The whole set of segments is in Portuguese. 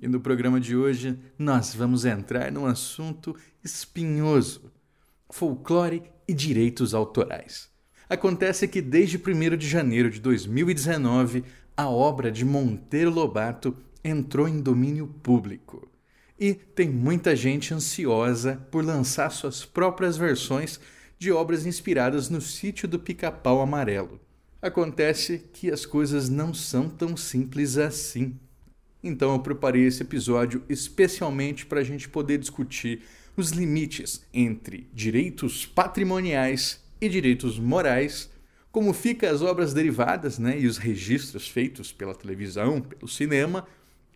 E no programa de hoje nós vamos entrar num assunto espinhoso: folclore e direitos autorais. Acontece que desde 1 de janeiro de 2019, a obra de Monteiro Lobato entrou em domínio público. E tem muita gente ansiosa por lançar suas próprias versões de obras inspiradas no sítio do Pica-Pau Amarelo. Acontece que as coisas não são tão simples assim. Então eu preparei esse episódio especialmente para a gente poder discutir os limites entre direitos patrimoniais e direitos morais, como fica as obras derivadas né, e os registros feitos pela televisão, pelo cinema,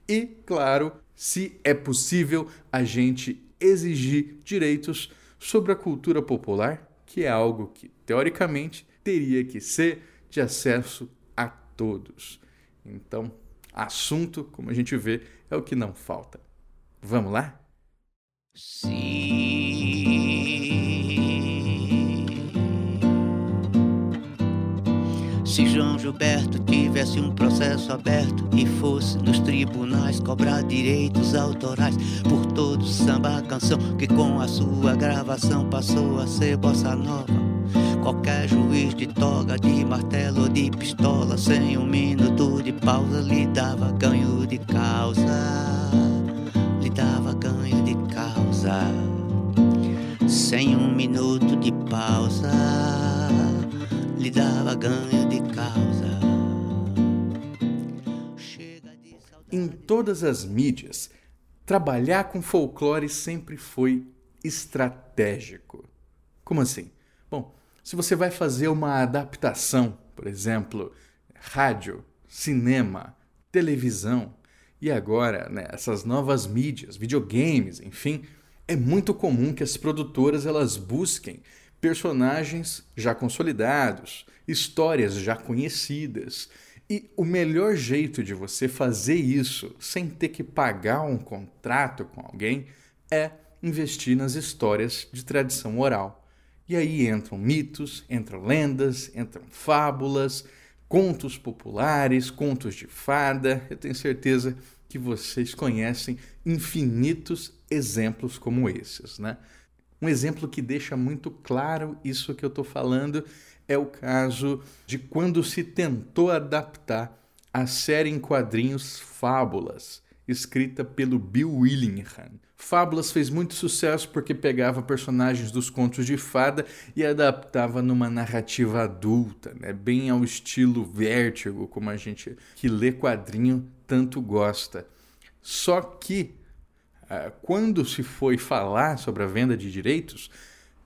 e, claro, se é possível a gente exigir direitos sobre a cultura popular, que é algo que, teoricamente, teria que ser de acesso a todos. Então, assunto, como a gente vê, é o que não falta. Vamos lá? Se João Gilberto tivesse um processo aberto e fosse nos tribunais cobrar direitos autorais por todo samba canção que com a sua gravação passou a ser bossa nova. Qualquer juiz de toga, de martelo ou de pistola, sem um minuto de pausa, lhe dava ganho de causa. Lhe dava ganho de causa. Sem um minuto de pausa, lhe dava ganho de causa. De. Em todas as mídias, trabalhar com folclore sempre foi estratégico. Como assim? Bom, se você vai fazer uma adaptação, por exemplo, rádio, cinema, televisão e agora né, essas novas mídias, videogames, enfim, é muito comum que as produtoras elas busquem personagens já consolidados, histórias já conhecidas. E o melhor jeito de você fazer isso sem ter que pagar um contrato com alguém é investir nas histórias de tradição oral. E aí entram mitos, entram lendas, entram fábulas, contos populares, contos de fada. Eu tenho certeza que vocês conhecem infinitos exemplos como esses, né? Um exemplo que deixa muito claro isso que eu estou falando é o caso de quando se tentou adaptar a série em quadrinhos Fábulas, escrita pelo Bill Willingham. Fábulas fez muito sucesso porque pegava personagens dos contos de fada e adaptava numa narrativa adulta, né? bem ao estilo vértigo, como a gente que lê quadrinho tanto gosta. Só que ah, quando se foi falar sobre a venda de direitos,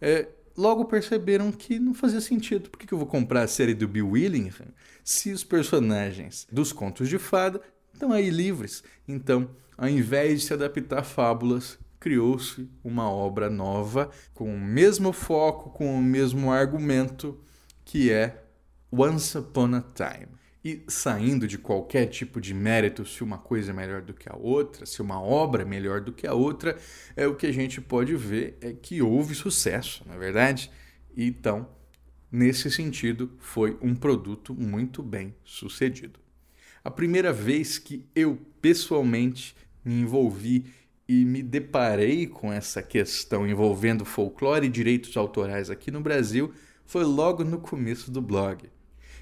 é, logo perceberam que não fazia sentido. Por que eu vou comprar a série do Bill Willingham se os personagens dos contos de fada estão aí livres? Então, ao invés de se adaptar a fábulas, criou-se uma obra nova com o mesmo foco, com o mesmo argumento, que é Once Upon a Time. E saindo de qualquer tipo de mérito se uma coisa é melhor do que a outra, se uma obra é melhor do que a outra, é o que a gente pode ver é que houve sucesso, na é verdade? Então, nesse sentido, foi um produto muito bem sucedido. A primeira vez que eu pessoalmente me envolvi e me deparei com essa questão envolvendo folclore e direitos autorais aqui no Brasil foi logo no começo do blog.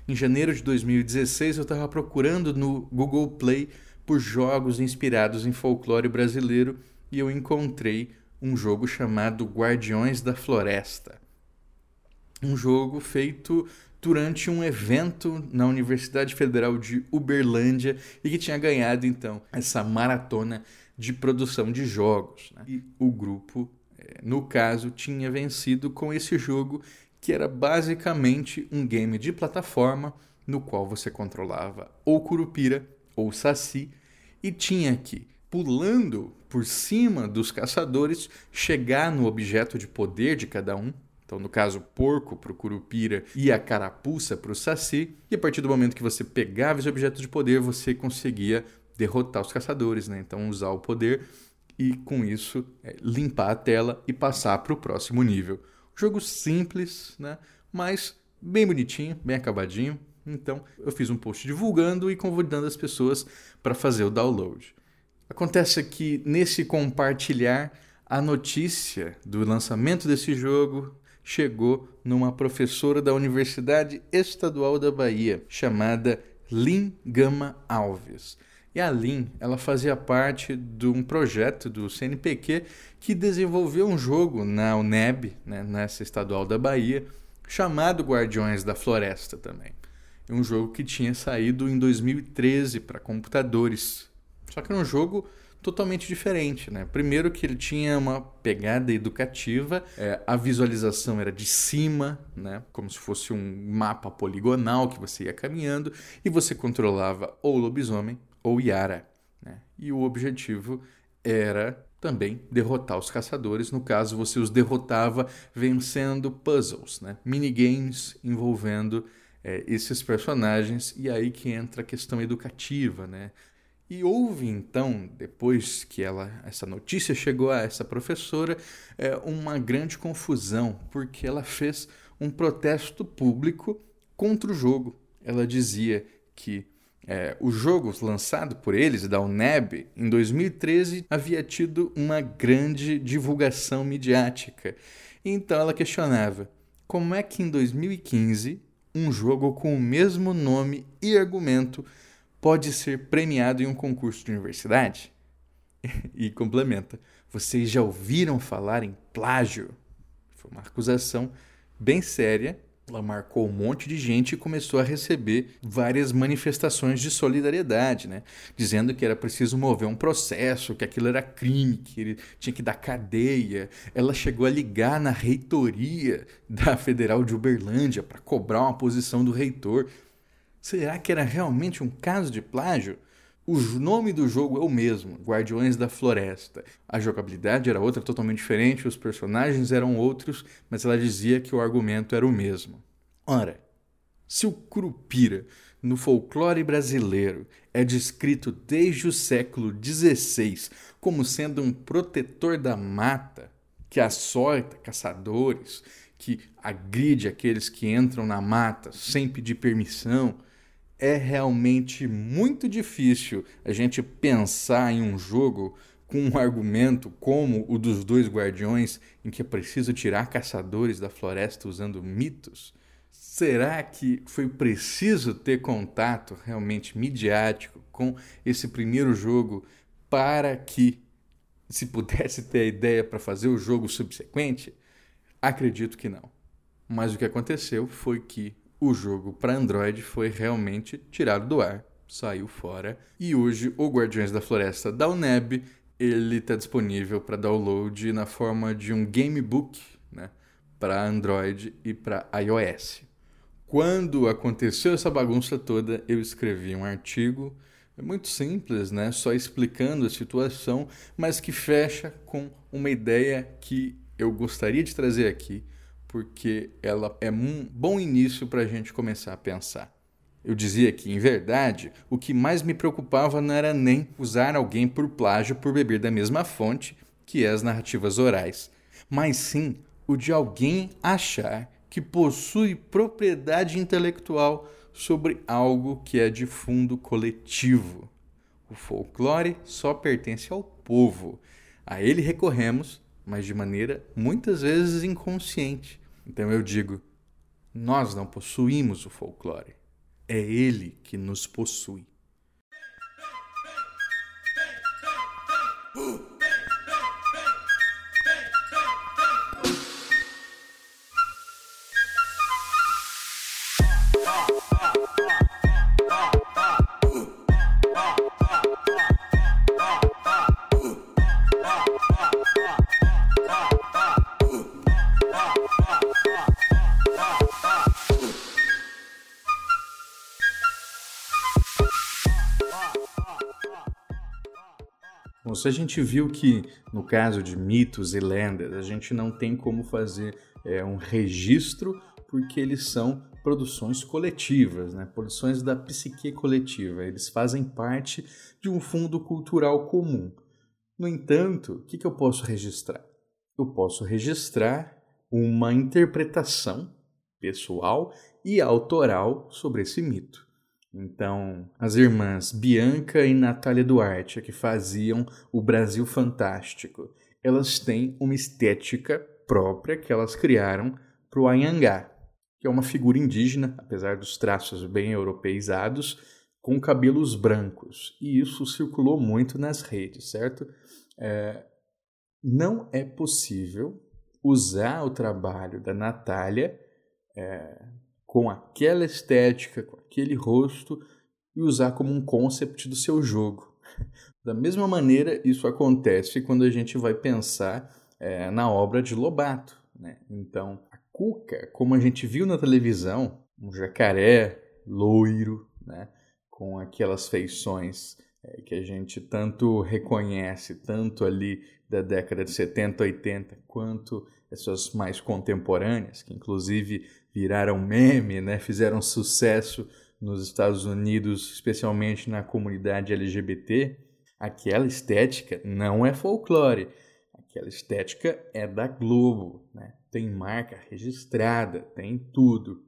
Em janeiro de 2016, eu estava procurando no Google Play por jogos inspirados em folclore brasileiro e eu encontrei um jogo chamado Guardiões da Floresta. Um jogo feito durante um evento na Universidade Federal de Uberlândia e que tinha ganhado então essa maratona de produção de jogos. Né? E o grupo, eh, no caso, tinha vencido com esse jogo que era basicamente um game de plataforma no qual você controlava ou Curupira ou Saci e tinha que pulando por cima dos caçadores, chegar no objeto de poder de cada um. Então, no caso, porco para o curupira e a carapuça para o saci. E a partir do momento que você pegava esse objeto de poder, você conseguia derrotar os caçadores, né? Então, usar o poder e, com isso, é, limpar a tela e passar para o próximo nível. Jogo simples, né? Mas bem bonitinho, bem acabadinho. Então, eu fiz um post divulgando e convidando as pessoas para fazer o download. Acontece que nesse compartilhar, a notícia do lançamento desse jogo chegou numa professora da Universidade Estadual da Bahia, chamada Lin Gama Alves. E a Lin, ela fazia parte de um projeto do CNPq que desenvolveu um jogo na UNEB, né, nessa estadual da Bahia, chamado Guardiões da Floresta também. Um jogo que tinha saído em 2013 para computadores. Só que era um jogo totalmente diferente, né? Primeiro que ele tinha uma pegada educativa, é, a visualização era de cima, né? Como se fosse um mapa poligonal que você ia caminhando e você controlava ou lobisomem ou Yara, né? E o objetivo era também derrotar os caçadores. No caso, você os derrotava vencendo puzzles, né? minigames envolvendo é, esses personagens. E aí que entra a questão educativa, né? E houve então, depois que ela, essa notícia chegou a essa professora, é, uma grande confusão, porque ela fez um protesto público contra o jogo. Ela dizia que é, o jogo lançado por eles, da UNEB, em 2013, havia tido uma grande divulgação midiática. Então ela questionava como é que em 2015 um jogo com o mesmo nome e argumento pode ser premiado em um concurso de universidade? e complementa: vocês já ouviram falar em plágio? Foi uma acusação bem séria ela marcou um monte de gente e começou a receber várias manifestações de solidariedade, né? dizendo que era preciso mover um processo, que aquilo era crime, que ele tinha que dar cadeia. Ela chegou a ligar na reitoria da Federal de Uberlândia para cobrar uma posição do reitor. Será que era realmente um caso de plágio? O nome do jogo é o mesmo, Guardiões da Floresta. A jogabilidade era outra, totalmente diferente, os personagens eram outros, mas ela dizia que o argumento era o mesmo. Ora, se o Curupira, no folclore brasileiro, é descrito desde o século XVI como sendo um protetor da mata, que açoita caçadores, que agride aqueles que entram na mata sem pedir permissão, é realmente muito difícil a gente pensar em um jogo com um argumento como o dos dois guardiões, em que é preciso tirar caçadores da floresta usando mitos. Será que foi preciso ter contato realmente midiático com esse primeiro jogo para que se pudesse ter a ideia para fazer o jogo subsequente? Acredito que não. Mas o que aconteceu foi que o jogo para Android foi realmente tirado do ar, saiu fora. E hoje o Guardiões da Floresta da UNEB ele está disponível para download na forma de um gamebook né, para Android e para iOS. Quando aconteceu essa bagunça toda, eu escrevi um artigo é muito simples, né? Só explicando a situação, mas que fecha com uma ideia que eu gostaria de trazer aqui porque ela é um bom início para a gente começar a pensar. Eu dizia que, em verdade, o que mais me preocupava não era nem usar alguém por plágio por beber da mesma fonte, que é as narrativas orais, mas sim o de alguém achar que possui propriedade intelectual sobre algo que é de fundo coletivo. O folclore só pertence ao povo. A ele recorremos, mas de maneira muitas vezes inconsciente. Então eu digo: nós não possuímos o folclore, é ele que nos possui. A gente viu que no caso de mitos e lendas, a gente não tem como fazer é, um registro porque eles são produções coletivas, né? produções da psique coletiva. Eles fazem parte de um fundo cultural comum. No entanto, o que, que eu posso registrar? Eu posso registrar uma interpretação pessoal e autoral sobre esse mito. Então, as irmãs Bianca e Natália Duarte, que faziam o Brasil Fantástico, elas têm uma estética própria que elas criaram para o Anhangá, que é uma figura indígena, apesar dos traços bem europeizados, com cabelos brancos. E isso circulou muito nas redes, certo? É, não é possível usar o trabalho da Natália é, com aquela estética, com aquele rosto e usar como um concept do seu jogo. Da mesma maneira, isso acontece quando a gente vai pensar é, na obra de Lobato. Né? Então, Cuca, como a gente viu na televisão, um jacaré loiro, né, com aquelas feições é, que a gente tanto reconhece, tanto ali da década de 70, 80, quanto essas mais contemporâneas, que inclusive viraram meme, né, fizeram sucesso nos Estados Unidos, especialmente na comunidade LGBT, aquela estética não é folclore, aquela estética é da Globo, né? tem marca registrada, tem tudo.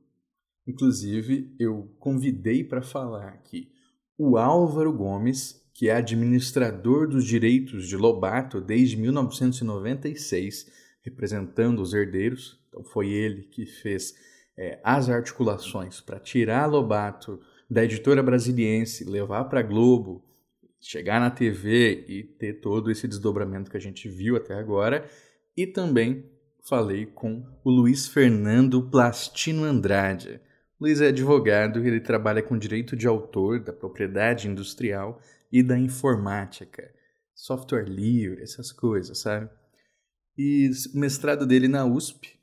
Inclusive, eu convidei para falar aqui o Álvaro Gomes, que é administrador dos direitos de Lobato desde 1996, representando os herdeiros. Então, foi ele que fez é, as articulações para tirar Lobato da editora brasiliense, levar para Globo, chegar na TV e ter todo esse desdobramento que a gente viu até agora. E também falei com o Luiz Fernando Plastino Andrade. Luiz é advogado e ele trabalha com direito de autor, da propriedade industrial e da informática, software livre, essas coisas, sabe? E o mestrado dele na USP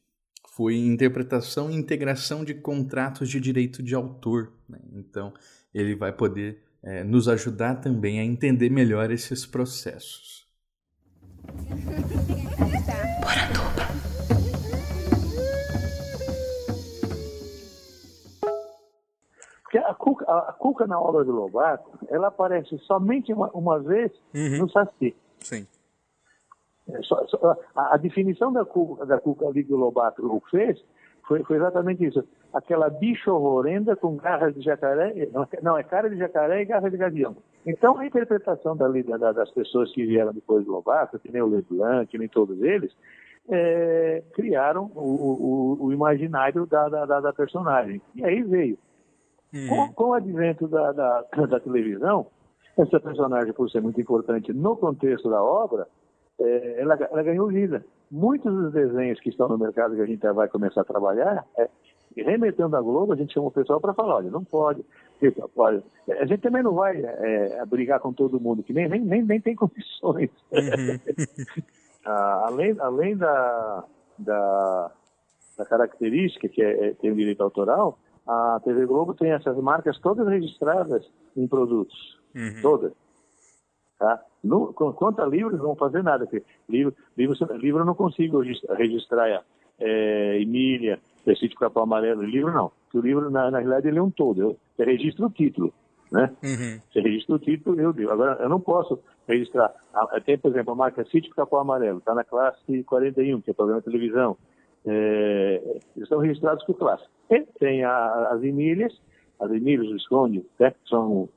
foi interpretação e integração de contratos de direito de autor. Né? Então, ele vai poder é, nos ajudar também a entender melhor esses processos. a cuca, a cuca na obra do Lobato, ela aparece somente uma, uma vez uhum. no Saci. Sim. É, só, só, a, a, definição da cuca, da cuca ali que o Lobato fez foi, foi exatamente isso. Aquela bicha horrenda com garras de jacaré, não, é cara de jacaré e garras de gavião. Então, a interpretação da, da, das pessoas que vieram depois do Lobato, que nem o Leblanc, que nem todos eles, é, criaram o, o, o imaginário da, da, da, personagem. E aí veio. Hum. Com, com, o advento da, da, televisão, essa personagem, por ser muito importante no contexto da obra, é, ela, ela ganhou vida muitos dos desenhos que estão no mercado que a gente vai começar a trabalhar, é, remetendo à Globo, a gente chama o pessoal para falar, olha, não pode, pode. A gente também não vai é, brigar com todo mundo, que nem, nem, nem, nem tem condições. Uhum. ah, além além da, da, da, característica que é, é, tem o direito autoral, a TV Globo tem essas marcas todas registradas em produtos. Uhum. Todas. Tá? No, quanto a livros, não vão fazer nada. Livro, livro, livro eu não consigo registrar é, Emília, Sítio Capão Amarelo. Livro não. Porque o livro, na, na realidade, ele é um todo. Eu, eu registro o título. Né? Uhum. Você registra o título, eu digo. Agora, eu não posso registrar. Tem, por exemplo, a marca Sítio Capão Amarelo, está na classe 41, que é programa de televisão. É, eles estão registrados por classe. E tem a, as Emílias, as Emílias, o Esconde, né? são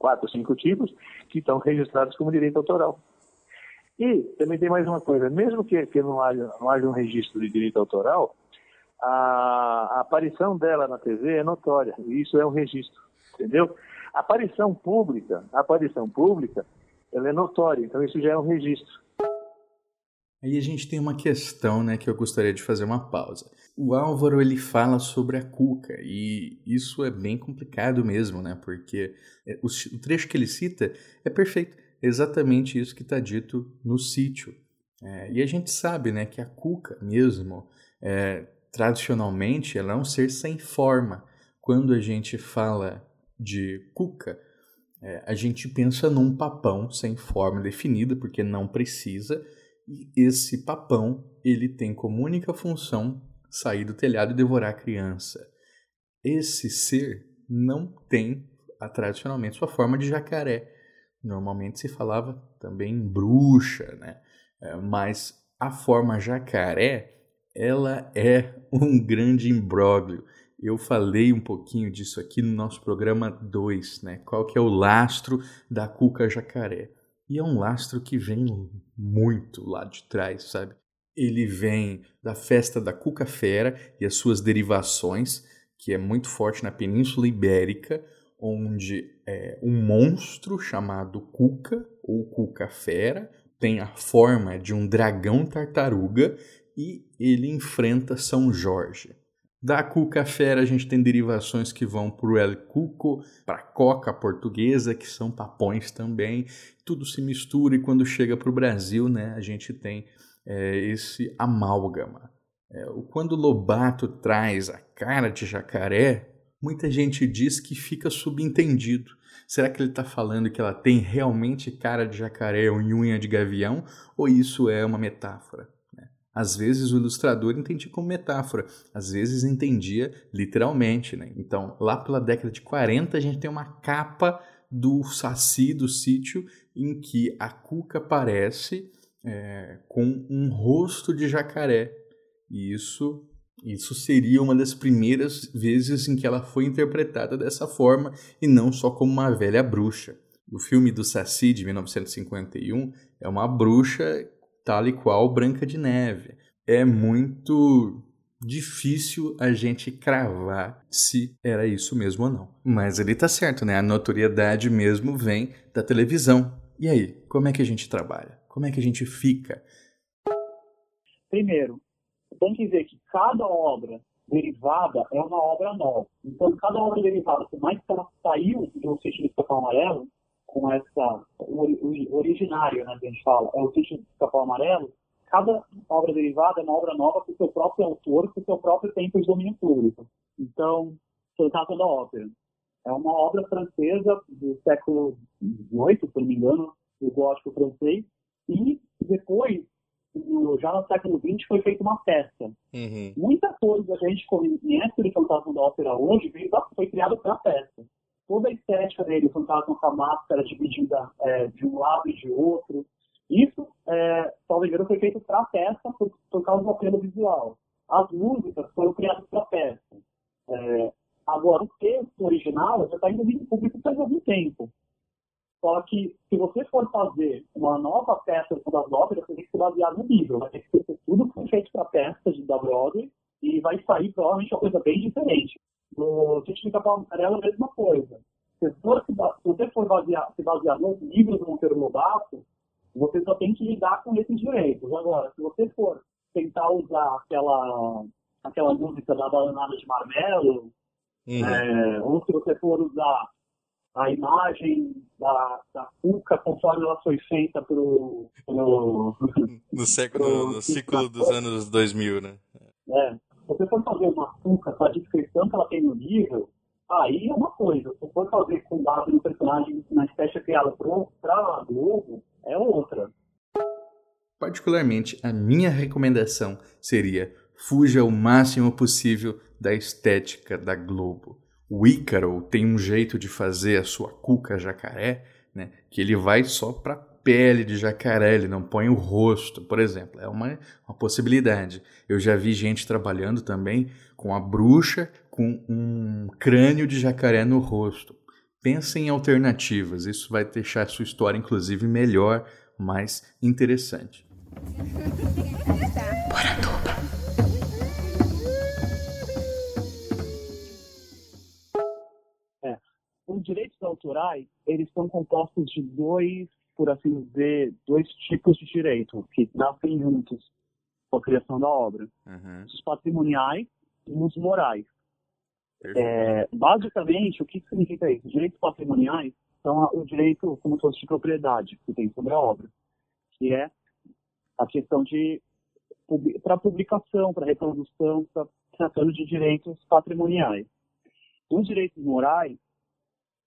quatro, cinco tipos, que estão registrados como direito autoral. E também tem mais uma coisa, mesmo que, que não, haja, não haja um registro de direito autoral, a, a aparição dela na TV é notória, e isso é um registro, entendeu? A aparição pública, a aparição pública, ela é notória, então isso já é um registro. Aí a gente tem uma questão, né, que eu gostaria de fazer uma pausa. O Álvaro ele fala sobre a Cuca e isso é bem complicado mesmo, né, porque é, o trecho que ele cita é perfeito, é exatamente isso que está dito no sítio. É, e a gente sabe, né, que a Cuca mesmo, é, tradicionalmente, ela é um ser sem forma. Quando a gente fala de Cuca, É, a gente pensa num papão sem forma definida, porque não precisa, e esse papão ele tem como única função sair do telhado e devorar a criança. Esse ser não tem tradicionalmente sua forma de jacaré. Normalmente se falava também em bruxa, né? É, mas a forma jacaré ela é um grande imbróglio. Eu falei um pouquinho disso aqui no nosso programa 2, né? Qual que é o lastro da cuca jacaré? E é um lastro que vem muito lá de trás, sabe? Ele vem da festa da cuca fera e as suas derivações, que é muito forte na Península Ibérica, onde é, um monstro chamado Cuca ou Cuca Fera tem a forma de um dragão tartaruga e ele enfrenta São Jorge. Da cuca fera a gente tem derivações que vão para o El Cuco, para coca portuguesa, que são papões também. Tudo se mistura e quando chega para o Brasil, né, a gente tem é, esse amálgama. É, quando Lobato traz a cara de jacaré, muita gente diz que fica subentendido. Será que ele está falando que ela tem realmente cara de jacaré ou unha de gavião? Ou isso é uma metáfora? Às vezes o ilustrador entendia como metáfora, às vezes entendia literalmente. Né? Então, lá pela década de 40, a gente tem uma capa do Saci, do sítio, em que a Cuca aparece é, com um rosto de jacaré. E isso, isso seria uma das primeiras vezes em que ela foi interpretada dessa forma e não só como uma velha bruxa. O filme do Saci, de 1951, é uma bruxa tal e qual Branca de Neve. É muito difícil a gente cravar se era isso mesmo ou não. Mas ele tá certo, né? A notoriedade mesmo vem da televisão. E aí, como é que a gente trabalha? Como é que a gente fica? Primeiro, tem que ver que cada obra derivada é uma obra nova. Então, cada obra derivada, por mais que ela saiu do sítio do Capão Amarelo, com essa o, o, originário, né, que a gente fala, é o sítio do Capão Amarelo, cada obra derivada é uma obra nova com o seu próprio autor, com o seu próprio tempo de domínio público. Então, Fantasma da Ópera é uma obra francesa do século XVIII, se não me engano, do gótico francês, e depois, já no século XX, foi feita uma peça. Uhum. Muita coisa que a gente conhece de Fantasma da Ópera hoje foi criada para a peça toda a estética dele, o fantasma com a máscara dividida é, de um lado e de outro. Isso, é, salvo engano, foi feito para a peça por, por, causa do apelo visual. As músicas foram criadas para a peça. É, agora, o texto original já está indo em público faz algum tempo. Só que, se você for fazer uma nova peça das óperas, você tem que se basear no livro. Vai ter que ser tudo que foi feito para a peça da Broadway e vai sair provavelmente uma coisa bem diferente. No sítio Capão Amarelo, a mesma coisa. Se, for, se você for basear, se basear nos livros do Monteiro Lobato, você só tem que lidar com esses direitos. Agora, se você for tentar usar aquela, aquela música da Bananada de Marmelo, uhum. é, ou se você for usar a imagem da, da Cuca conforme ela foi feita pro, pro no século pro, no ciclo dos anos 2000, né? É você for fazer uma cuca com a descrição que ela tem no livro, aí é uma coisa. Se for fazer com base no personagem, na espécie criada para Globo, é outra. Particularmente, a minha recomendação seria fuja o máximo possível da estética da Globo. O Ícaro tem um jeito de fazer a sua cuca jacaré, né, que ele vai só para pele de jacaré, ele não põe o rosto, por exemplo. É uma, uma possibilidade. Eu já vi gente trabalhando também com a bruxa com um crânio de jacaré no rosto. Pensem em alternativas, isso vai deixar a sua história, inclusive, melhor, mais interessante. É, os direitos autorais, eles são compostos de dois por assim dizer, dois tipos de direito que nascem juntos com a criação da obra: uhum. os patrimoniais e os morais. É, basicamente, o que significa isso? Direitos patrimoniais são o direito como se fosse de propriedade que tem sobre a obra, que é a questão de para publicação, para reprodução, para tratando de direitos patrimoniais. Os direitos morais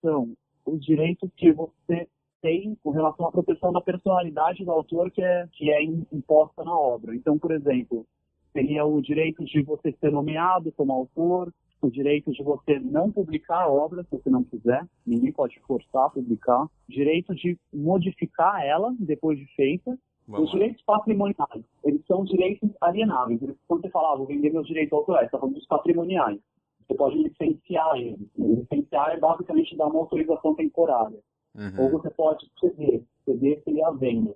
são os direitos que você tem com relação à proteção da personalidade do autor que é, que é imposta na obra. Então, por exemplo, seria o direito de você ser nomeado como autor, o direito de você não publicar a obra se você não quiser, ninguém pode forçar a publicar, direito de modificar ela depois de feita, Vamos os direitos patrimoniais, eles são direitos alienáveis. quando você fala, ah, vou vender meus direitos autorais, está falando dos patrimoniais. Você pode licenciar eles. Licenciar é basicamente dar uma autorização temporária. Uhum. Ou você pode ceder. Ceder seria a venda.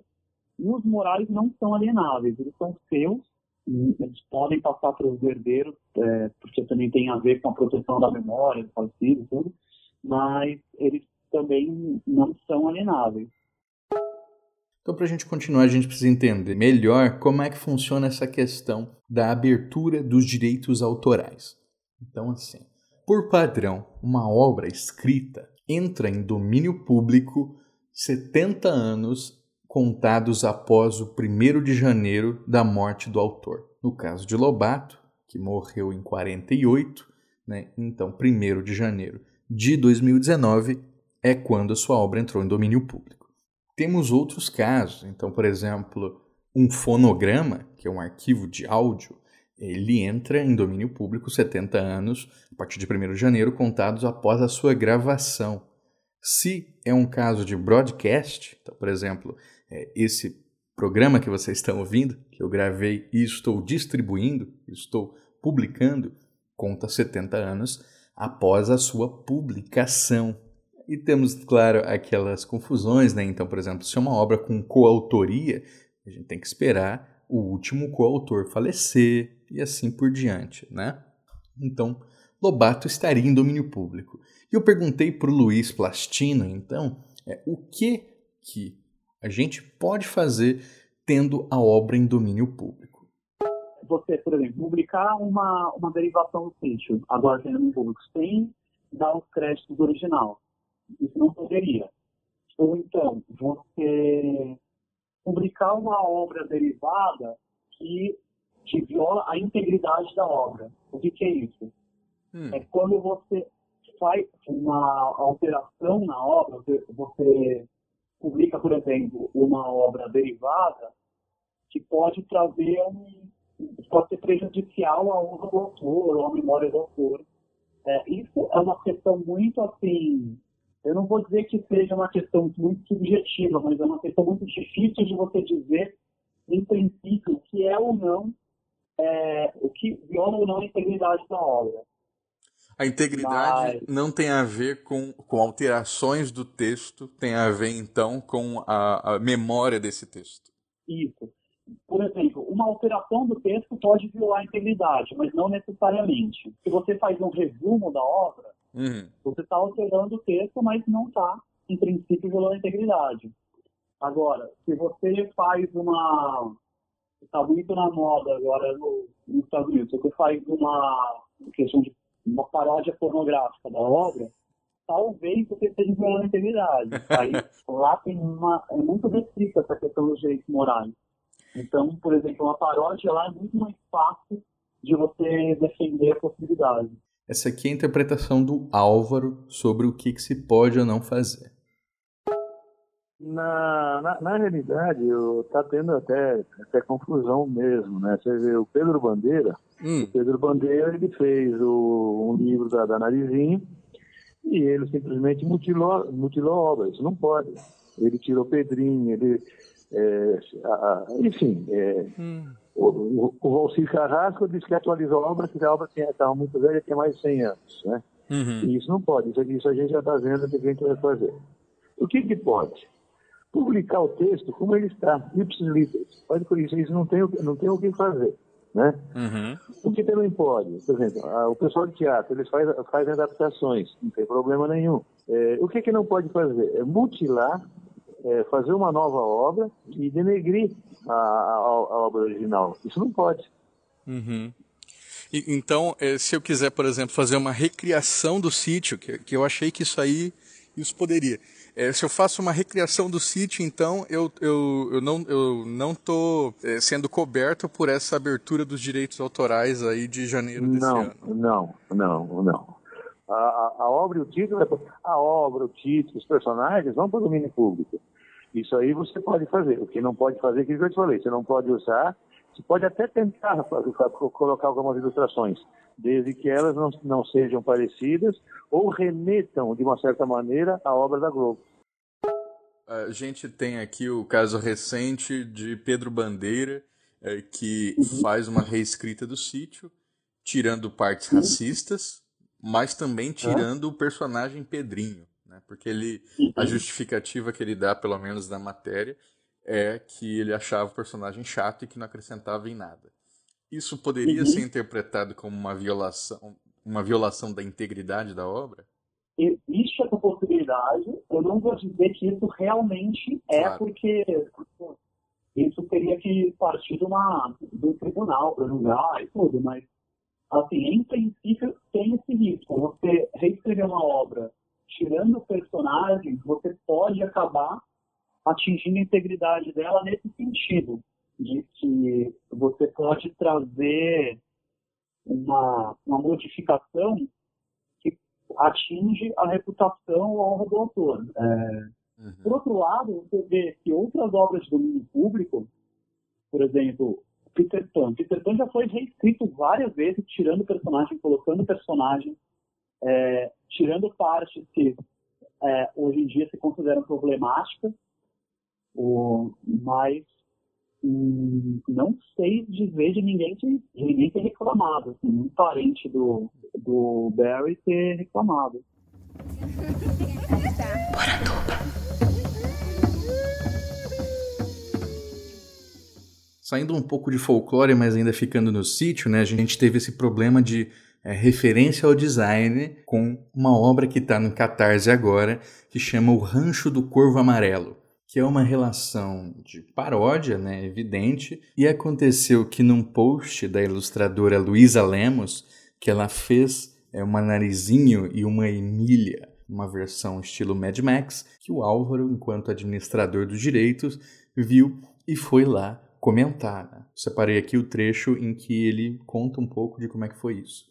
E os morais não são alienáveis, eles são seus eles podem passar para os herdeiros, é, porque também tem a ver com a proteção da memória do falecido tudo, mas eles também não são alienáveis. Então, para a gente continuar, a gente precisa entender melhor como é que funciona essa questão da abertura dos direitos autorais. Então, assim, por padrão, uma obra escrita entra em domínio público 70 anos contados após o 1 de janeiro da morte do autor. No caso de Lobato, que morreu em 48, né, então 1 de janeiro de 2019 é quando a sua obra entrou em domínio público. Temos outros casos, então, por exemplo, um fonograma, que é um arquivo de áudio, ele entra em domínio público 70 anos, a partir de 1 de janeiro, contados após a sua gravação. Se é um caso de broadcast, então, por exemplo, é, esse programa que vocês estão ouvindo, que eu gravei e estou distribuindo, estou publicando, conta 70 anos após a sua publicação. E temos, claro, aquelas confusões, né? Então, por exemplo, se é uma obra com coautoria, a gente tem que esperar o último coautor falecer e assim por diante, né? Então, Lobato estaria em domínio público. E eu perguntei para o Luiz Plastino, então, é, o que que a gente pode fazer tendo a obra em domínio público. Você, por exemplo, publicar uma, uma derivação do sítio, agora tem domínio público, sem dar os créditos do original. Isso não poderia. Ou então, você publicar uma obra derivada que, que viola a integridade da obra. O que, que é isso? Hum. É quando você faz uma alteração na obra, você publica, por exemplo, uma obra derivada que pode trazer um, pode ser prejudicial à honra do autor ou à memória do autor. É, isso é uma questão muito assim, eu não vou dizer que seja uma questão muito subjetiva, mas é uma questão muito difícil de você dizer, em princípio, o que é ou não, é, o que viola ou não a integridade da obra. A integridade Mas... não tem a ver com, com alterações do texto, tem a ver então com a, a memória desse texto. Isso. Por exemplo, uma alteração do texto pode violar a integridade, mas não necessariamente. Se você faz um resumo da obra, uhum. você está alterando o texto, mas não está, em princípio, violando a integridade. Agora, se você faz uma. Está muito na moda agora no, nos Estados Unidos, você faz uma questão de uma paródia pornográfica da obra, talvez você esteja violando a integridade. Aí lá tem uma. É muito restrita essa questão dos direitos morais. Então, por exemplo, uma paródia lá é muito mais fácil de você defender a possibilidade. Essa aqui é a interpretação do Álvaro sobre o que, que se pode ou não fazer. Na, na, na realidade, está tendo até, até confusão mesmo, né? Você vê o Pedro Bandeira, hum. o Pedro Bandeira ele fez o, um livro da, da Narizinho e ele simplesmente mutilou, mutilou a obra, isso não pode. Ele tirou Pedrinho, ele... É, a, enfim, é, hum. O, o Valcir Carrasco disse que atualizou a obra, que a obra estava muito velha, tinha mais de 100 anos, né? Uhum. E isso não pode, isso, isso a gente já está vendo o que a gente vai fazer. O que que pode? publicar o texto como ele está, ipsis literis. Pode por isso, isso não tem, não tem o que fazer. Né? Uhum. O que também pode, por exemplo, o pessoal de teatro, eles faz, fazem adaptações, não tem problema nenhum. É, o que, que não pode fazer? É mutilar, é, fazer uma nova obra e denegrir a, a, a obra original. Isso não pode. Uhum. E, então, é, se eu quiser, por exemplo, fazer uma recriação do sítio, que, que eu achei que isso aí isso poderia. É, se eu faço uma recriação do sítio, então eu, eu, eu não eu não estou é, sendo coberto por essa abertura dos direitos autorais aí de janeiro desse não, ano. Não, não, não. A, a, a obra e o título, é- a obra, o título, os personagens vão para o domínio público. Isso aí você pode fazer. O que não pode fazer, é aquilo que eu te falei, você não pode usar, você pode até tentar fazer- colocar algumas ilustrações, desde que elas não, não sejam parecidas ou remetam, de uma certa maneira, à obra da Globo. A gente tem aqui o caso recente de Pedro Bandeira, eh, que faz uma reescrita do sítio, tirando partes racistas, mas também tirando o personagem Pedrinho, né? Porque ele, a justificativa que ele dá, pelo menos na matéria, é que ele achava o personagem chato e que não acrescentava em nada. Isso poderia ser interpretado como uma violação, uma violação da integridade da obra? existe essa possibilidade. Eu não vou dizer que isso realmente é, Claro. porque isso teria que partir de uma, do tribunal para julgar e tudo, mas, assim, em princípio, tem esse risco. Você reescrever uma obra tirando personagens, você pode acabar atingindo a integridade dela nesse sentido, de que você pode trazer uma, uma modificação que atinge a reputação ou a honra do autor. É, Uhum. por outro lado, você vê que outras obras de domínio público, por exemplo, Peter Pan. Peter Pan já foi reescrito várias vezes, tirando personagem, colocando personagem, é, tirando partes que é, hoje em dia se consideram problemáticas, mas hum, não sei dizer de ninguém, que, de ninguém ter reclamado, assim, um parente do, do Barry ter reclamado. Saindo um pouco de folclore, mas ainda ficando no sítio, né? A gente teve esse problema de é, referência ao design com uma obra que está no Catarse agora, que chama O Rancho do Corvo Amarelo, que é uma relação de paródia, né? Evidente. E aconteceu que num post da ilustradora Luísa Lemos, que ela fez é, uma Narizinho e uma Emília, uma versão estilo Mad Max, que o Álvaro, enquanto administrador dos direitos, viu e foi lá comentar. Né? Separei aqui o trecho em que ele conta um pouco de como é que foi isso.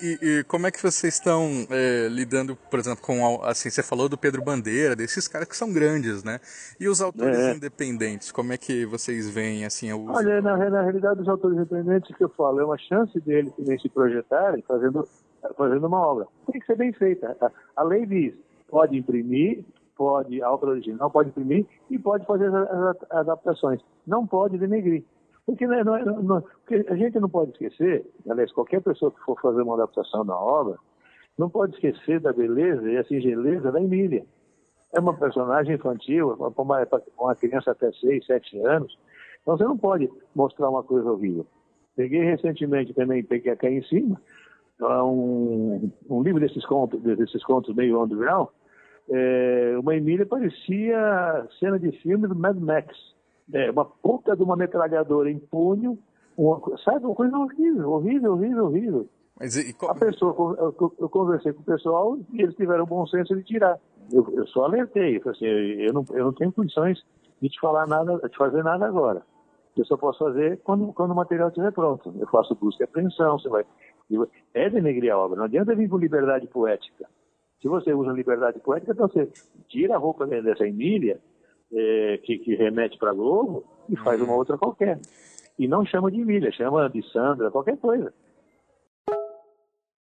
E, e como é que vocês estão é, lidando, por exemplo, com assim você falou do Pedro Bandeira, desses caras que são grandes, né? E os autores É. independentes, como é que vocês veem assim o uso? Olha, na, na realidade, os autores independentes que eu falo, é uma chance deles também se projetarem fazendo, fazendo uma obra. Tem que ser bem feita. A, a lei diz, pode imprimir, pode, a obra original pode imprimir e pode fazer as, adaptações. Não pode denegrir. Porque, não é- não é- não- porque a gente não pode esquecer, aliás, qualquer pessoa que for fazer uma adaptação da obra, não pode esquecer da beleza e a singeleza da Emília. É uma personagem infantil, para uma, uma criança até 6, 7 anos. Então você não pode mostrar uma coisa horrível. Peguei recentemente também, peguei aqui em cima, um, um livro desses contos, desses contos meio underground. É, uma Emília parecia cena de filme do Mad Max. É, uma puta de uma metralhadora em punho, uma, sabe, uma coisa horrível, horrível, horrível, horrível. Mas e, A pessoa, eu, eu conversei com o pessoal e eles tiveram bom senso de tirar. Eu, eu só alertei, eu assim, eu não, eu não tenho condições de te falar nada, de fazer nada agora. Eu só posso fazer quando, quando o material estiver pronto. Eu faço busca e apreensão, você vai. É denegrir a obra, não adianta vir com liberdade poética. Se você usa liberdade poética, então você tira a roupa dessa Emília, eh, que, que remete para Globo, e faz uma outra qualquer. E não chama de Emília, chama de Sandra, qualquer coisa.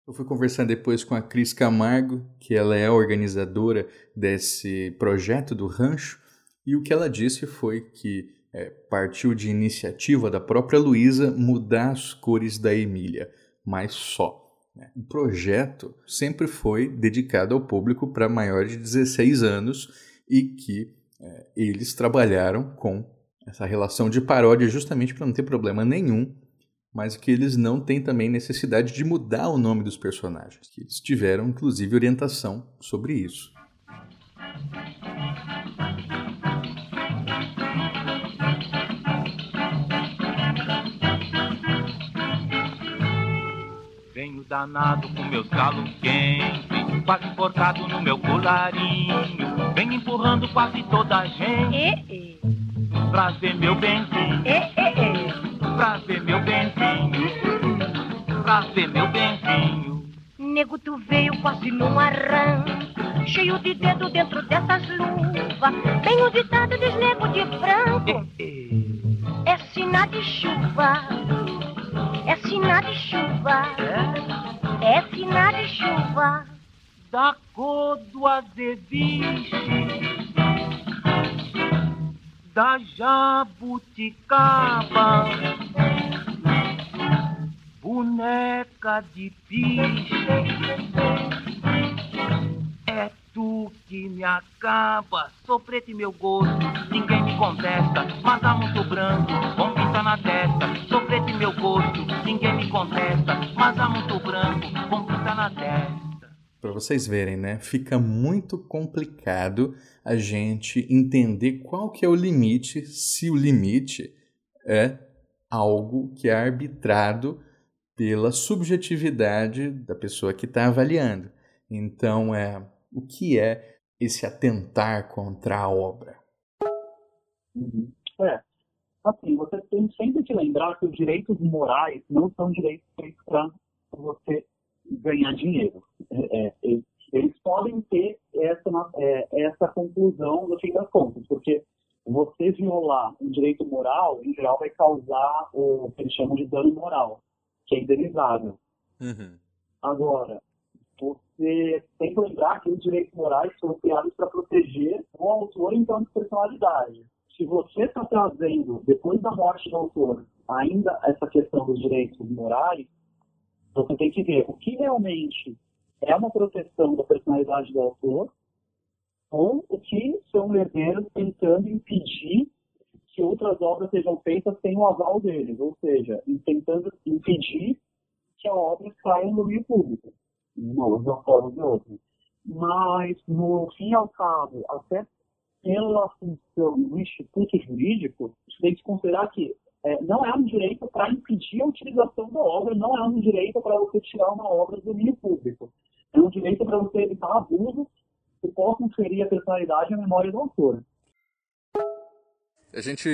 Eu fui conversar depois com a Cris Camargo, que ela é a organizadora desse projeto do rancho, e o que ela disse foi que é, partiu de iniciativa da própria Luísa mudar as cores da Emília, mas só. Né? O projeto sempre foi dedicado ao público para maiores de 16 anos e que é, eles trabalharam com essa relação de paródia justamente para não ter problema nenhum mas que eles não têm também necessidade de mudar o nome dos personagens, que eles tiveram inclusive orientação sobre isso. Danado com meus galos quentes, quase enforcado no meu colarinho. Venho empurrando quase toda a gente pra ver meu benzinho. Pra ver meu benzinho. Pra ver meu benzinho. nego, tu veio quase num arranco, cheio de dedo dentro dessas luvas. Bem o ditado dos nego de branco. É sinal de chuva, é sinal de chuva, é sinal de chuva. Da cor do azeviche, da jabuticaba. Boneca de bicho. É tu que me acaba, sou preto e meu gosto, ninguém me contesta, mas há muito branco, com pinta na testa. Sou preto e meu gosto, ninguém me contesta, mas há muito branco, com pinta na testa. Para vocês verem, né? Fica muito complicado a gente entender qual que é o limite, se o limite é algo que é arbitrado pela subjetividade da pessoa que está avaliando. Então, é o que é esse atentar contra a obra? Uhum. É, assim, você tem sempre que lembrar que os direitos morais não são direitos feitos para você ganhar dinheiro. É, é, eles podem ter essa, é, essa conclusão no fim das contas, porque você violar um direito moral, em geral, vai causar o que eles chamam de dano moral que é indenizável. Uhum. Agora, você tem que lembrar que os direitos morais são criados para proteger o autor enquanto personalidade. Se você está trazendo, depois da morte do autor, ainda essa questão dos direitos morais, você tem que ver o que realmente é uma proteção da personalidade do autor ou o que são herdeiros tentando impedir que outras obras sejam feitas sem o aval deles, ou seja, tentando impedir que a obra saia no meio público, de uma forma ou de outra. Mas, no fim e ao cabo, até pela função do instituto jurídico, tem que considerar que é, não é um direito para impedir a utilização da obra, não é um direito para você tirar uma obra do meio público. É um direito para você evitar abusos que possam ferir a personalidade e a memória do autor. A gente,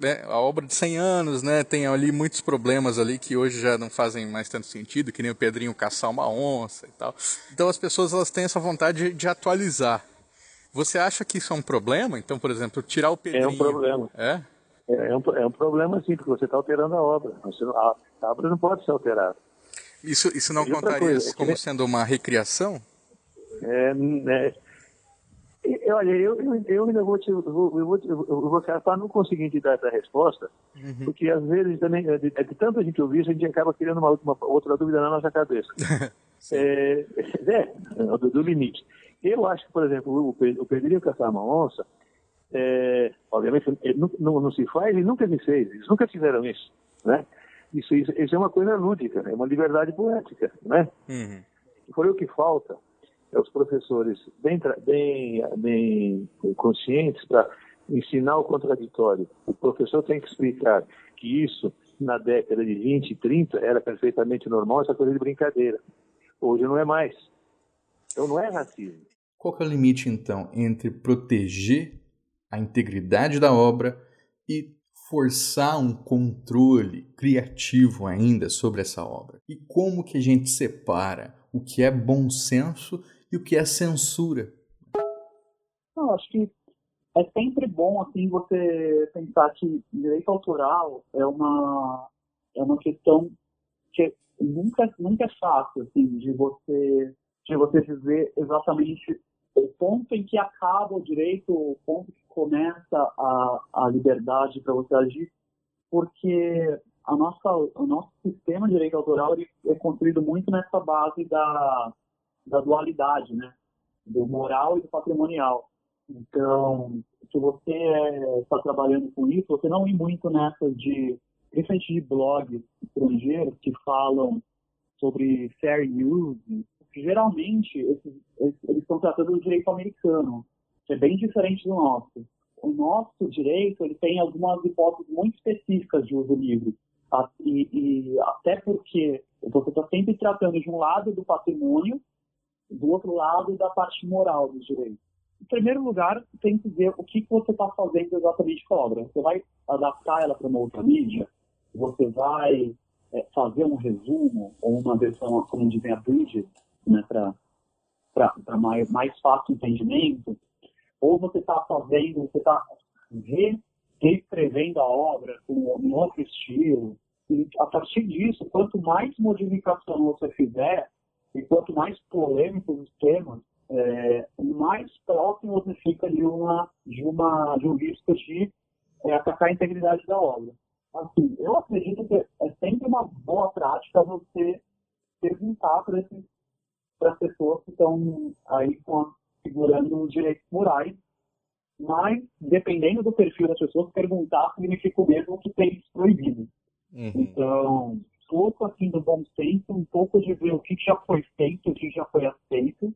né, a obra de 100 anos, né, tem ali muitos problemas ali que hoje já não fazem mais tanto sentido, que nem o Pedrinho caçar uma onça e tal. Então as pessoas elas têm essa vontade de, de atualizar. Você acha que isso é um problema? Então, por exemplo, tirar o Pedrinho... É um problema. É? É, é um, é um problema sim, porque você está alterando a obra. A, a, obra não pode ser alterada. Isso, isso não contaria coisa, como sendo uma recriação? É, né, Olha, eu, eu, eu ainda vou te, eu vou, eu vou, eu vou para não conseguir te dar essa resposta, uhum. porque às vezes também, é de, é de tanta gente ouvir, a gente acaba criando uma, uma outra dúvida na nossa cabeça. é, é do, do, limite. Eu acho que, por exemplo, o, Pedrinho caçar uma onça, é, obviamente não, não, não, se faz e nunca se fez, eles nunca fizeram isso, né? Isso, isso, isso é uma coisa lúdica, é uma liberdade poética, né? Uhum. Foi o que falta é os professores bem, bem, bem conscientes para ensinar o contraditório. O professor tem que explicar que isso, na década de 20 e 30, era perfeitamente normal, essa coisa de brincadeira. Hoje não é mais. Então não é racismo. Qual é o limite, então, entre proteger a integridade da obra e forçar um controle criativo ainda sobre essa obra? E como que a gente separa o que é bom senso e o que é censura? Eu acho que é sempre bom assim você pensar que direito autoral é uma é uma questão que nunca nunca é fácil assim de você de você dizer exatamente o ponto em que acaba o direito, o ponto que começa a, a liberdade para você agir, porque a nossa, o nosso sistema de direito autoral é construído muito nessa base da, da dualidade, né? Do moral e do patrimonial. Então, se você está é, trabalhando com isso, você não ir muito nessa de, principalmente de blogs estrangeiros que falam sobre fair use, geralmente eles, eles estão tratando do direito americano, que é bem diferente do nosso. O nosso direito ele tem algumas hipóteses muito específicas de uso livre. E, e até porque você está sempre tratando de um lado do patrimônio do outro lado da parte moral dos direitos. Em primeiro lugar, tem que ver o que, que você está fazendo exatamente com a obra. Você vai adaptar ela para uma outra mídia? Você vai é, fazer um resumo ou uma versão, como dizem a Bridget, né, para mais, mais fácil entendimento, ou você está fazendo, você está reescrevendo a obra com um outro estilo. E a partir disso, quanto mais modificação você fizer, e quanto mais polêmicos os temas, é, mais próximo você fica de, uma, de, uma, de um risco de é, atacar a integridade da obra. Assim, eu acredito que é sempre uma boa prática você perguntar para as pessoas que estão aí com, segurando os direitos morais, mas, dependendo do perfil das pessoas, perguntar significa o mesmo que ter isso proibido. Uhum. Então, um pouco assim do bom senso, um pouco de ver o que já foi feito, o que já foi aceito,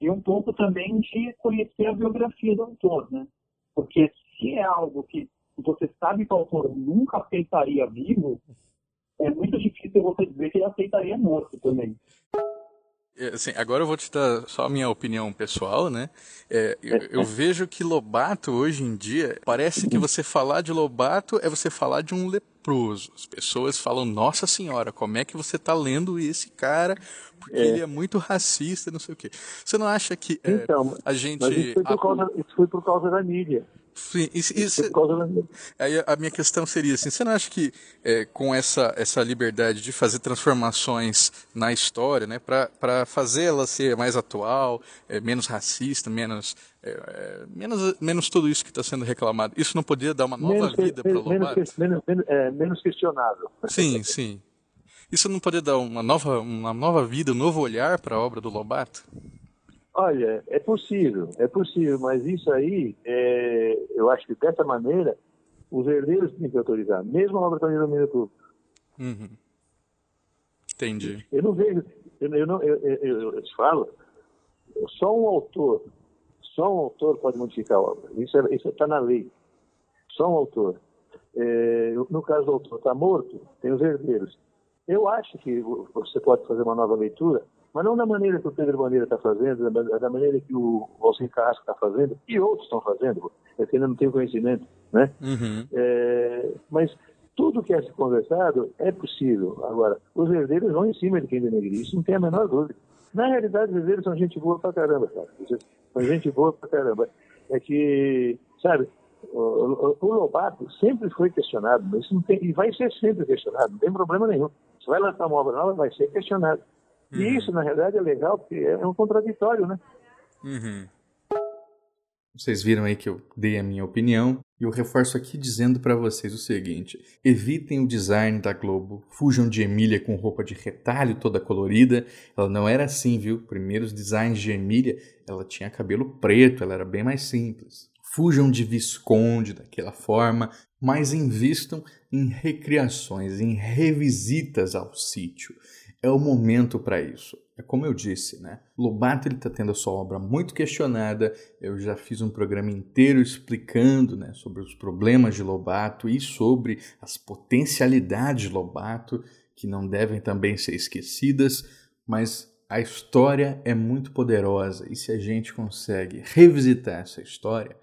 e um pouco também de conhecer a biografia do autor, né? Porque se é algo que você sabe que o autor nunca aceitaria vivo, é muito difícil você dizer que ele aceitaria morto também. É, assim, agora eu vou te dar só a minha opinião pessoal, né? É, eu, eu, vejo que Lobato hoje em dia parece que você falar de Lobato é você falar de um leproso. As pessoas falam, nossa senhora, como é que você está lendo esse cara? Porque é. ele é muito racista, não sei o quê. Você não acha que é, então, a gente. Isso foi, por causa, isso foi por causa da mídia. Sim, isso, isso, aí a minha questão seria assim, você não acha que é, com essa, essa liberdade de fazer transformações na história, né, para fazê-la ser mais atual, é, menos racista, menos, é, é menos, menos tudo isso que está sendo reclamado, isso não poderia dar uma nova menos, vida para o Lobato? Menos, menos, menos, é, menos questionável. Sim, sim. Isso não poderia dar uma nova, uma nova vida, um novo olhar para a obra do Lobato? Olha, é possível, é possível, mas isso aí, é, eu acho que dessa maneira, os herdeiros têm que autorizar, mesmo a obra está em domínio público. Uhum. Entendi. Eu não vejo, eu, eu, não, eu, eu, eu, te falo, só um autor, só um autor pode modificar a obra. Isso é, está na lei. Só um autor. É, no caso do autor está morto, tem os herdeiros. Eu acho que você pode fazer uma nova leitura mas não da maneira que o Pedro Bandeira está fazendo, da maneira que o Alcim Carrasco está fazendo, e outros estão fazendo, é que ainda não tem conhecimento, né? Uhum. É, mas tudo que é se conversado é possível. Agora, os herdeiros vão em cima de quem denegre, isso não tem a menor dúvida. Na realidade, os herdeiros são gente boa pra caramba, cara. São gente boa pra caramba. É que, sabe, o, o, Lobato sempre foi questionado, mas isso não tem, e vai ser sempre questionado, não tem problema nenhum. Se vai lançar uma obra nova, vai ser questionado. Uhum. E isso, na realidade, é legal, porque é um contraditório, né? Uhum. Vocês viram aí que eu dei a minha opinião e eu reforço aqui dizendo para vocês o seguinte: evitem o design da Globo, fujam de Emília com roupa de retalho toda colorida. Ela não era assim, viu? Primeiros designs de Emília, ela tinha cabelo preto, ela era bem mais simples. Fujam de Visconde daquela forma, mas invistam em recriações, em revisitas ao sítio é o momento para isso. É como eu disse, né? Lobato está tendo a sua obra muito questionada. Eu já fiz um programa inteiro explicando né, sobre os problemas de Lobato e sobre as potencialidades de Lobato, que não devem também ser esquecidas, mas a história é muito poderosa e se a gente consegue revisitar essa história,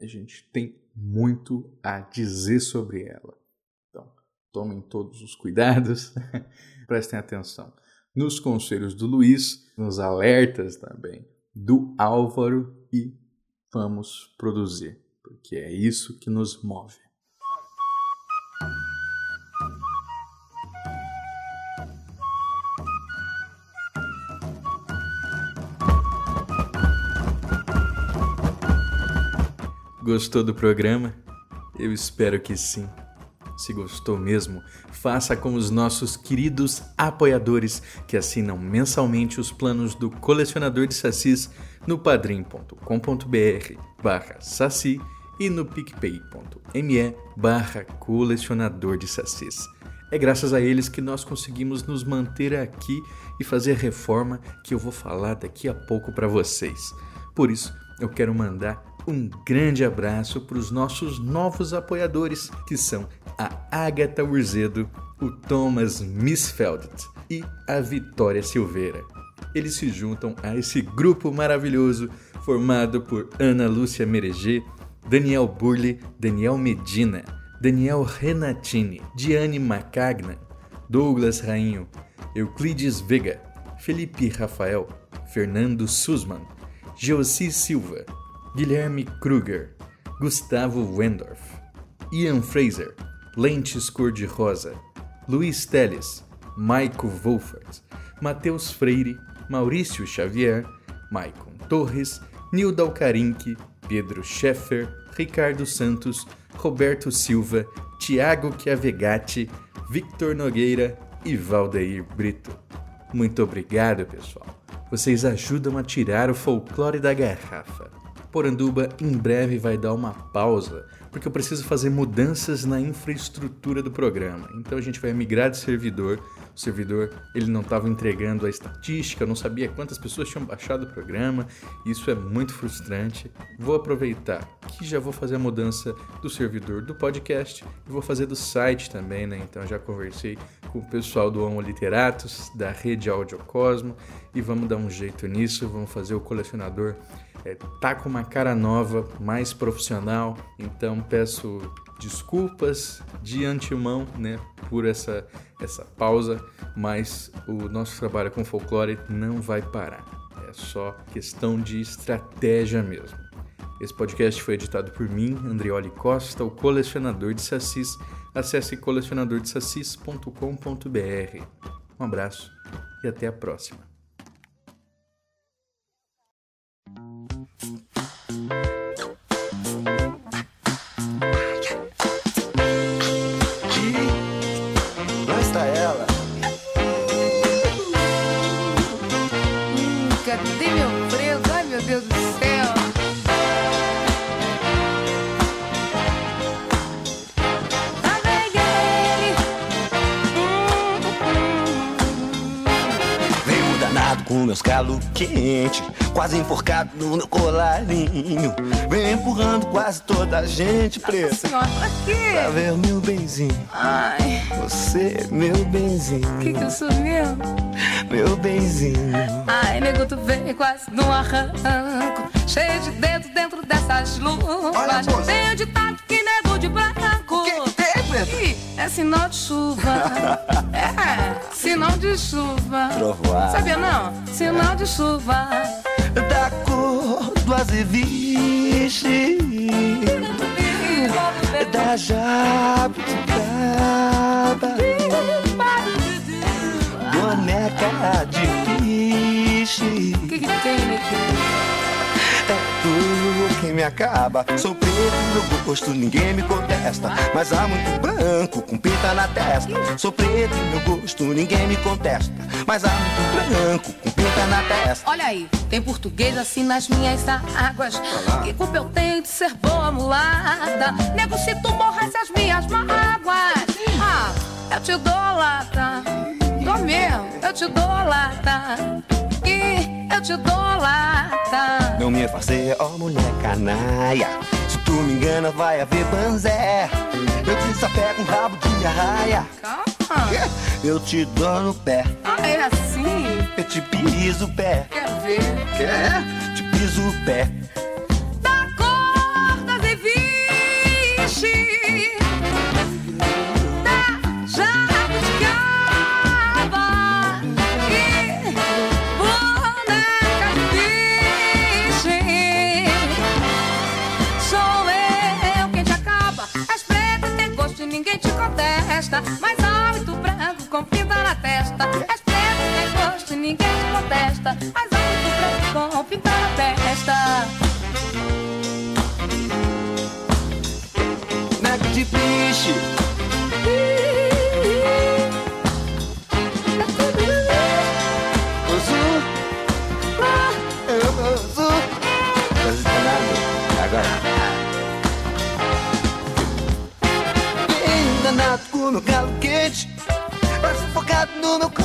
a gente tem muito a dizer sobre ela. Tomem todos os cuidados. prestem atenção nos conselhos do Luiz, nos alertas também do Álvaro e vamos produzir, porque é isso que nos move. Gostou do programa? Eu espero que sim. Se gostou mesmo, faça como os nossos queridos apoiadores que assinam mensalmente os planos do colecionador de sacis no padrim.com.br barra saci e no picpay.me barra colecionador de sacis. É graças a eles que nós conseguimos nos manter aqui e fazer a reforma que eu vou falar daqui a pouco para vocês. Por isso, eu quero mandar um grande abraço para os nossos novos apoiadores, que são a Agatha Urzedo, o Thomas Missfeldt e a Vitória Silveira. Eles se juntam a esse grupo maravilhoso formado por Ana Lúcia Mereger, Daniel Burle, Daniel Medina, Daniel Renatini, Diane Macagna, Douglas Rainho, Euclides Vega, Felipe Rafael, Fernando Sussman, Geossi Silva, Guilherme Kruger, Gustavo Wendorf, Ian Fraser, Lentes Cor-de-Rosa, Luiz Teles, Maico Wolfert, Matheus Freire, Maurício Xavier, Maicon Torres, Nilda Alcarinque, Pedro Scheffer, Ricardo Santos, Roberto Silva, Tiago Chiavegatti, Victor Nogueira e Valdeir Brito. Muito obrigado, pessoal. Vocês ajudam a tirar o folclore da garrafa. Poranduba em breve vai dar uma pausa, porque eu preciso fazer mudanças na infraestrutura do programa. Então a gente vai migrar de servidor. O servidor ele não estava entregando a estatística, não sabia quantas pessoas tinham baixado o programa. Isso é muito frustrante. Vou aproveitar que já vou fazer a mudança do servidor do podcast e vou fazer do site também, né? Então já conversei com o pessoal do Homo Literatus, da rede Audiocosmo e vamos dar um jeito nisso, vamos fazer o colecionador é, tá com uma cara nova, mais profissional, então peço desculpas de antemão, né, por essa essa pausa, mas o nosso trabalho com folclore não vai parar. É só questão de estratégia mesmo. Esse podcast foi editado por mim, Andrioli Costa, o colecionador de sacis. Acesse colecionadordesacis.com.br. Um abraço e até a próxima. Quase enforcado no colarinho. Vem empurrando quase toda a gente preta. Senhora, pra quê? Pra ver meu benzinho. Ai, Você, meu benzinho. o que que eu sou mesmo? Meu benzinho. Ai, nego, tu vem quase no arranco. Cheio de dedo dentro dessas luvas. Olha, moça. Tenho ditado que nego de branco. Que? Ih, é sinal de chuva. é, sinal de chuva. Trovoada. Sabia não? Sinal de chuva. Da cor do azeviche. Da jabuticaba. Boneca de piche. Que, que tem? Me acaba. Sou preto e meu gosto ninguém me contesta. Mas há muito branco com pinta na testa. Sou preto e meu gosto ninguém me contesta. Mas há muito branco com pinta na testa. Olha aí, tem português assim nas minhas águas. Que culpa eu tenho de ser boa mulata? Nego, se tu morresse as minhas mágoas. Ah, eu te dou lata. Dou mesmo, eu te dou lata. E eu te dou lata. Não me fazer, ó mulher canalha. Se tu me engana, vai haver banzé. Eu te sapego um rabo de arraia. Calma. Eu te dou no pé. Ah, é assim? Eu te piso o pé. Quer ver? Quer? Te piso o pé. Da cor das eviche testa És preta, tem gosto e ninguém te contesta há muito branco com pinta na testa Neck de piche. Focado no